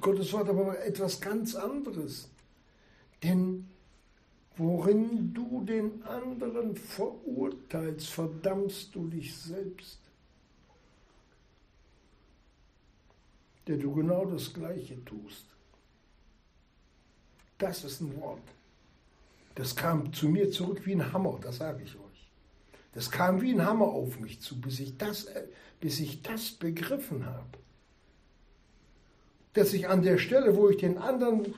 Gottes Wort aber etwas ganz anderes. Denn Worin du den anderen verurteilst, verdammst du dich selbst. Der du genau das Gleiche tust. Das ist ein Wort. Das kam zu mir zurück wie ein Hammer, das sage ich euch. Das kam wie ein Hammer auf mich zu, bis ich das, bis ich das begriffen habe. dass ich an der Stelle, wo ich den anderen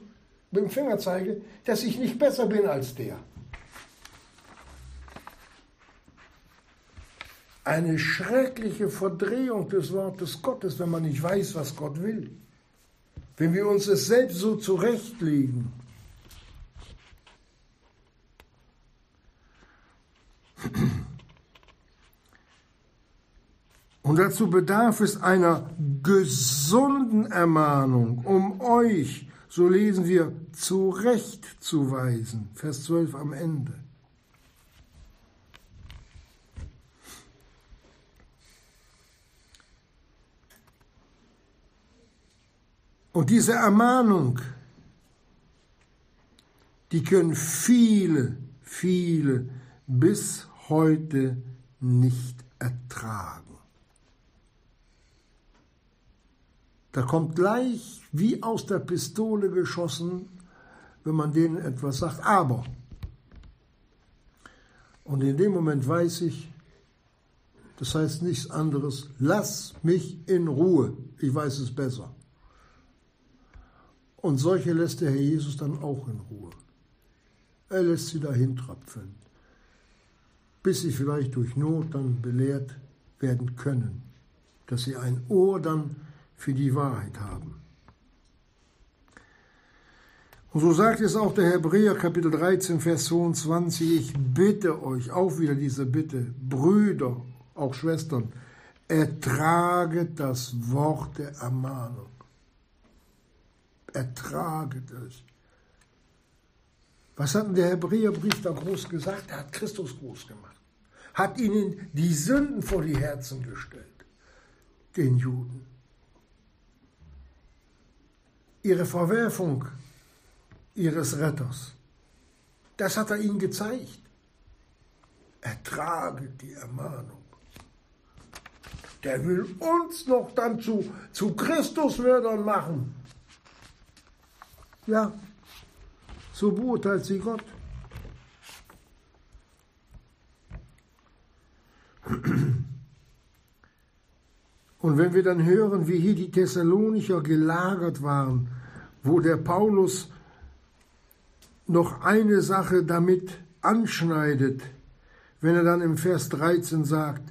mit dem Finger zeige, dass ich nicht besser bin als der. Eine schreckliche Verdrehung des Wortes Gottes, wenn man nicht weiß, was Gott will. Wenn wir uns es selbst so zurechtlegen. Und dazu bedarf es einer gesunden Ermahnung, um euch, so lesen wir, zurechtzuweisen. Vers 12 am Ende. Und diese Ermahnung, die können viele, viele bis heute nicht ertragen. Da kommt gleich wie aus der Pistole geschossen, wenn man denen etwas sagt, aber. Und in dem Moment weiß ich, das heißt nichts anderes, lass mich in Ruhe, ich weiß es besser. Und solche lässt der Herr Jesus dann auch in Ruhe. Er lässt sie dahin trapfen, bis sie vielleicht durch Not dann belehrt werden können, dass sie ein Ohr dann für die Wahrheit haben. Und so sagt es auch der Hebräer Kapitel 13, Vers 22, ich bitte euch, auch wieder diese Bitte, Brüder, auch Schwestern, ertraget das Wort der Ermahnung. Ertraget es. Was hat denn der Hebräerbrief da groß gesagt? Er hat Christus groß gemacht. Hat ihnen die Sünden vor die Herzen gestellt, den Juden ihre Verwerfung ihres Retters. Das hat er ihnen gezeigt. Ertrage die Ermahnung. Der will uns noch dann zu, zu Christusmördern machen. Ja, so beurteilt sie Gott. *clears throat* Und wenn wir dann hören, wie hier die Thessalonicher gelagert waren, wo der Paulus noch eine Sache damit anschneidet, wenn er dann im Vers 13 sagt,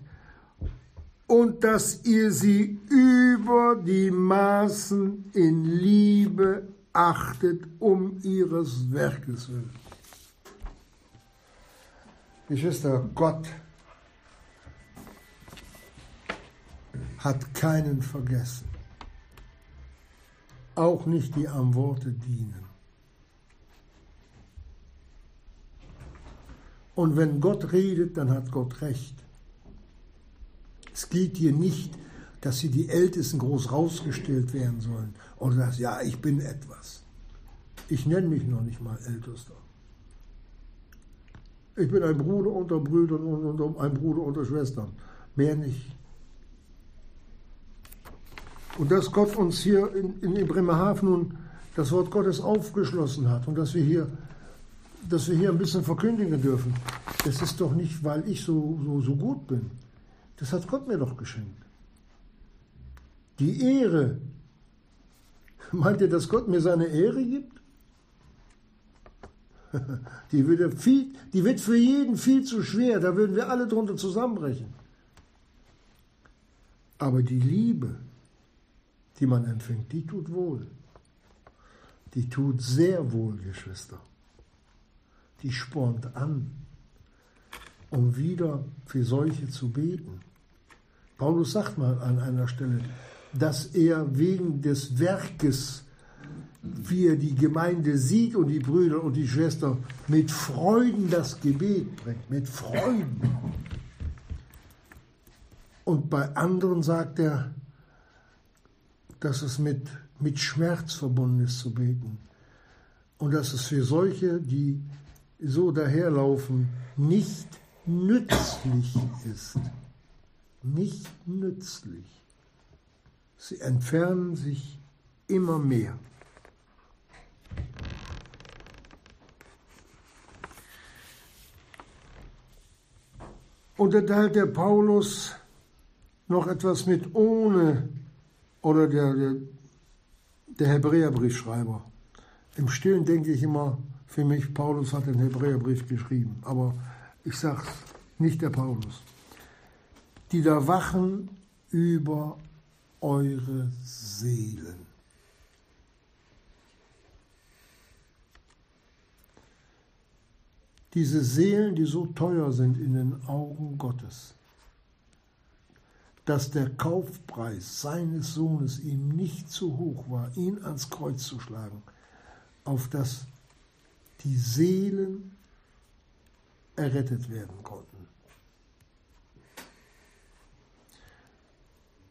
und dass ihr sie über die Maßen in Liebe achtet um ihres Werkes willen. Geschwister, Gott hat keinen vergessen. Auch nicht die am Worte dienen. Und wenn Gott redet, dann hat Gott recht. Es geht hier nicht, dass sie die Ältesten groß rausgestellt werden sollen oder dass, ja, ich bin etwas. Ich nenne mich noch nicht mal Ältester. Ich bin ein Bruder unter Brüdern und ein Bruder unter Schwestern. Mehr nicht. Und dass Gott uns hier in, in Bremerhaven nun das Wort Gottes aufgeschlossen hat und dass wir hier, dass wir hier ein bisschen verkündigen dürfen, das ist doch nicht, weil ich so, so, so gut bin. Das hat Gott mir doch geschenkt. Die Ehre. *laughs* Meint ihr, dass Gott mir seine Ehre gibt? *laughs* Die, würde viel, die wird für jeden viel zu schwer, da würden wir alle drunter zusammenbrechen. Aber die Liebe, die man empfängt, die tut wohl. Die tut sehr wohl, Geschwister. Die spornt an, um wieder für solche zu beten. Paulus sagt mal an einer Stelle, dass er wegen des Werkes, wie er die Gemeinde sieht und die Brüder und die Schwestern, mit Freuden das Gebet bringt, mit Freuden. Und bei anderen sagt er, dass es mit, mit Schmerz verbunden ist zu beten. Und dass es für solche, die so daherlaufen, nicht nützlich ist. Nicht nützlich. Sie entfernen sich immer mehr. Und da teilt der Paulus noch etwas mit ohne oder der, der der Hebräerbriefschreiber. Im Stillen denke ich immer, für mich, Paulus hat den Hebräerbrief geschrieben, aber ich sage nicht der Paulus. Die da wachen über eure Seelen. Diese Seelen, die so teuer sind in den Augen Gottes, dass der Kaufpreis seines Sohnes ihm nicht zu hoch war, ihn ans Kreuz zu schlagen, auf das die Seelen errettet werden konnten.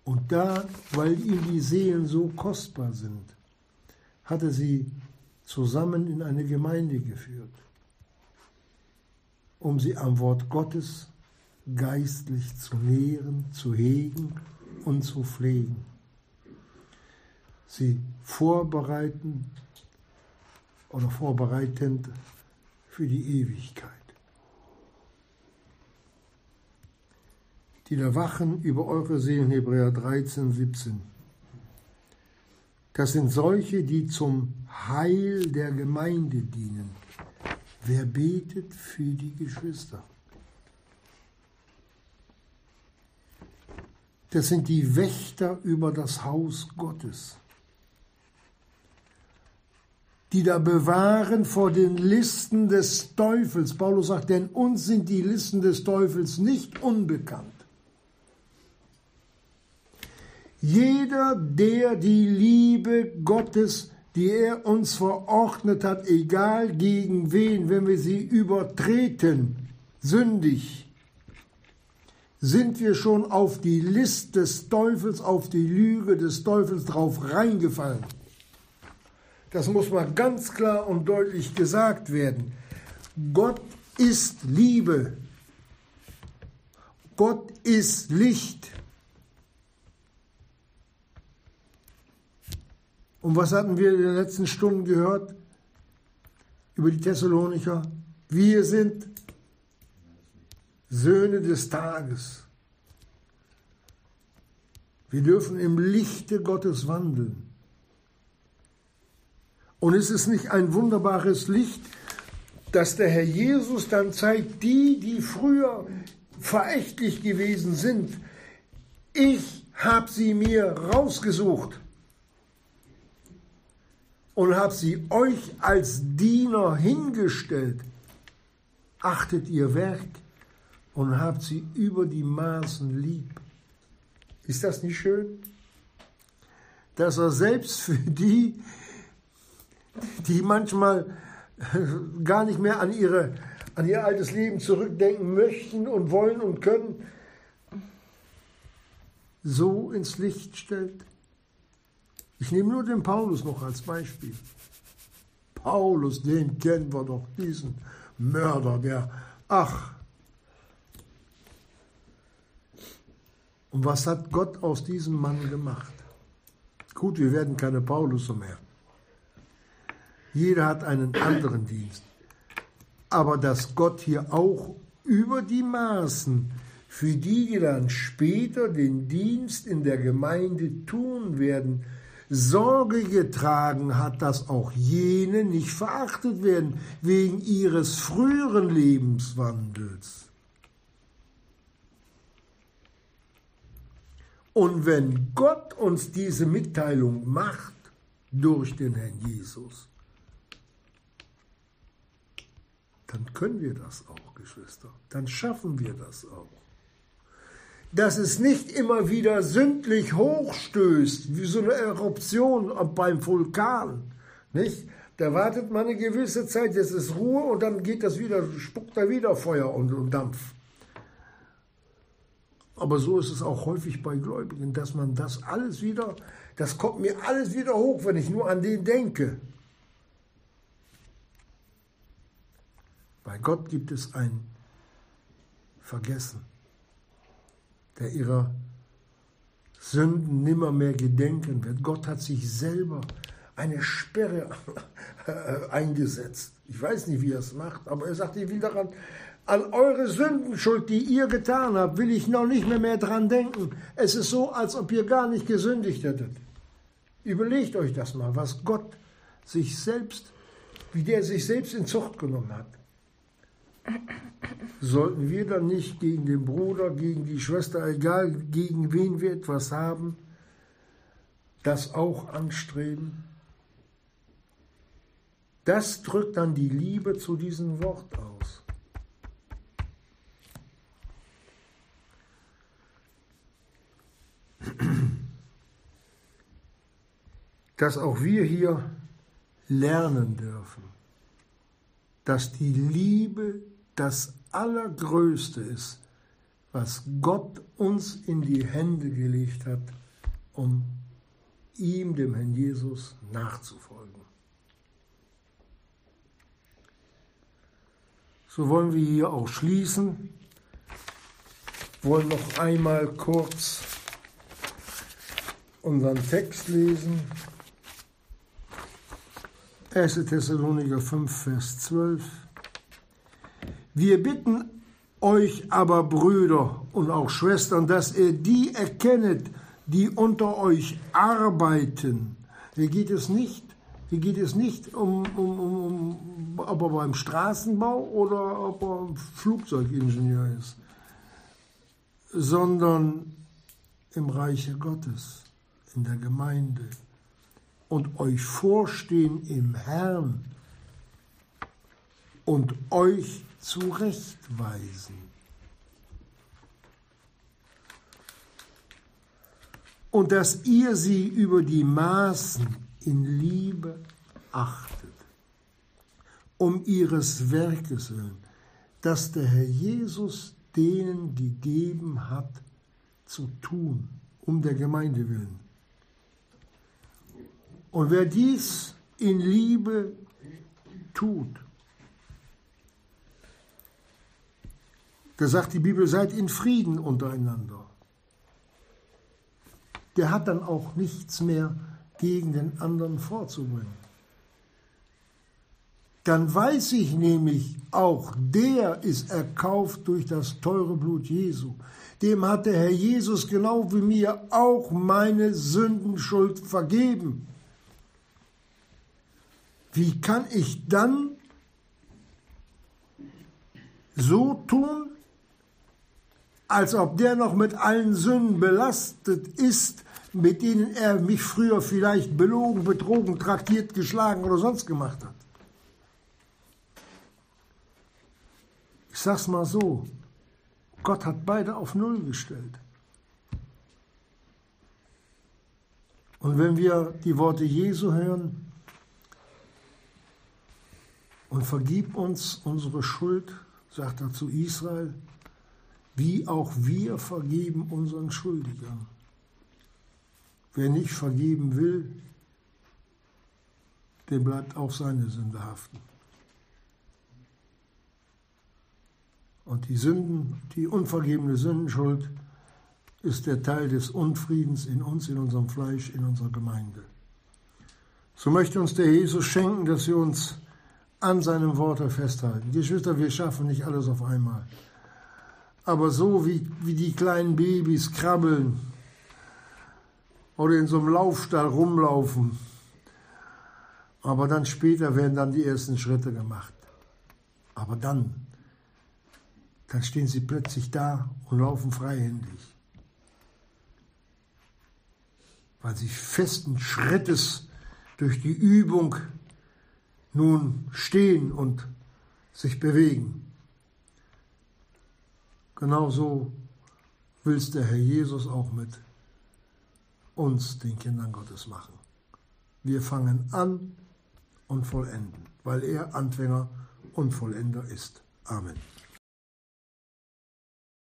Und da, weil ihm die Seelen so kostbar sind, hat er sie zusammen in eine Gemeinde geführt, um sie am Wort Gottes geistlich zu nähren, zu hegen und zu pflegen. Sie vorbereiten oder vorbereitend für die Ewigkeit. die da wachen über eure Seelen, Hebräer 13, 17. Das sind solche, die zum Heil der Gemeinde dienen. Wer betet für die Geschwister? Das sind die Wächter über das Haus Gottes, die da bewahren vor den Listen des Teufels. Paulus sagt, denn uns sind die Listen des Teufels nicht unbekannt. Jeder, der die Liebe Gottes, die er uns verordnet hat, egal gegen wen, wenn wir sie übertreten, sündig, sind wir schon auf die List des Teufels, auf die Lüge des Teufels drauf reingefallen. Das muss mal ganz klar und deutlich gesagt werden. Gott ist Liebe. Gott ist Licht. Und was hatten wir in den letzten Stunden gehört über die Thessalonicher? Wir sind Söhne des Tages. Wir dürfen im Lichte Gottes wandeln. Und ist es nicht ein wunderbares Licht, dass der Herr Jesus dann zeigt, die, die früher verächtlich gewesen sind, ich habe sie mir rausgesucht und habe sie euch als Diener hingestellt. Achtet ihr Werk und habt sie über die Maßen lieb. Ist das nicht schön? Dass er selbst für die, die manchmal *laughs* gar nicht mehr an, ihre, an ihr altes Leben zurückdenken möchten und wollen und können, so ins Licht stellt. Ich nehme nur den Paulus noch als Beispiel. Paulus, den kennen wir doch, diesen Mörder, der, ach. Und was hat Gott aus diesem Mann gemacht? Gut, wir werden keine Paulus mehr. Jeder hat einen anderen Dienst. Aber dass Gott hier auch über die Maßen für die, die dann später den Dienst in der Gemeinde tun werden, Sorge getragen hat, dass auch jene nicht verachtet werden wegen ihres früheren Lebenswandels. Und wenn Gott uns diese Mitteilung macht durch den Herrn Jesus, dann können wir das auch, Geschwister. Dann schaffen wir das auch dass es nicht immer wieder sündlich hochstößt, wie so eine Eruption beim Vulkan. Nicht? Da wartet man eine gewisse Zeit, jetzt ist Ruhe und dann geht das wieder, spuckt da wieder Feuer und, und Dampf. Aber so ist es auch häufig bei Gläubigen, dass man das alles wieder, das kommt mir alles wieder hoch, wenn ich nur an den denke. Bei Gott gibt es ein Vergessen der ihrer Sünden nimmermehr gedenken wird. Gott hat sich selber eine Sperre *laughs* eingesetzt. Ich weiß nicht, wie er es macht, aber er sagt, ich will daran, an eure Sündenschuld, die ihr getan habt, will ich noch nicht mehr, mehr dran denken. Es ist so, als ob ihr gar nicht gesündigt hättet. Überlegt euch das mal, was Gott sich selbst, wie der sich selbst in Zucht genommen hat. Sollten wir dann nicht gegen den Bruder, gegen die Schwester, egal gegen wen wir etwas haben, das auch anstreben? Das drückt dann die Liebe zu diesem Wort aus. Dass auch wir hier lernen dürfen, dass die Liebe das Allergrößte ist, was Gott uns in die Hände gelegt hat, um ihm, dem Herrn Jesus, nachzufolgen. So wollen wir hier auch schließen, wollen noch einmal kurz unseren Text lesen. 1. Thessaloniker 5, Vers 12. Wir bitten euch aber, Brüder und auch Schwestern, dass ihr die erkennet, die unter euch arbeiten. Hier geht es nicht, hier geht es nicht um, um, um, um ob er beim Straßenbau oder ob er Flugzeugingenieur ist, sondern im Reiche Gottes, in der Gemeinde und euch vorstehen im Herrn und euch zurechtweisen. Und dass ihr sie über die Maßen in Liebe achtet, um ihres Werkes willen, das der Herr Jesus denen gegeben hat zu tun, um der Gemeinde willen und wer dies in Liebe tut, da sagt die Bibel, seid in Frieden untereinander. Der hat dann auch nichts mehr gegen den anderen vorzubringen. Dann weiß ich nämlich, auch der ist erkauft durch das teure Blut Jesu. Dem hat der Herr Jesus genau wie mir auch meine Sündenschuld vergeben. Wie kann ich dann so tun, als ob der noch mit allen Sünden belastet ist, mit denen er mich früher vielleicht belogen, betrogen, traktiert, geschlagen oder sonst gemacht hat? Ich sag's mal so, Gott hat beide auf Null gestellt. Und wenn wir die Worte Jesu hören, und vergib uns unsere Schuld, sagt er zu Israel, wie auch wir vergeben unseren Schuldigern. Wer nicht vergeben will, dem bleibt auch seine Sünde haften. Und die Sünden, die unvergebene Sündenschuld, ist der Teil des Unfriedens in uns, in unserem Fleisch, in unserer Gemeinde. So möchte uns der Jesus schenken, dass wir uns an seinem Wort festhalten. Geschwister, wir schaffen nicht alles auf einmal. Aber so wie, wie die kleinen Babys krabbeln oder in so einem Laufstall rumlaufen, aber dann später werden dann die ersten Schritte gemacht. Aber dann, dann stehen sie plötzlich da und laufen freihändig. Weil sie festen Schrittes durch die Übung nun stehen und sich bewegen. Genauso will es der Herr Jesus auch mit uns, den Kindern Gottes, machen. Wir fangen an und vollenden, weil er Anfänger und Vollender ist. Amen.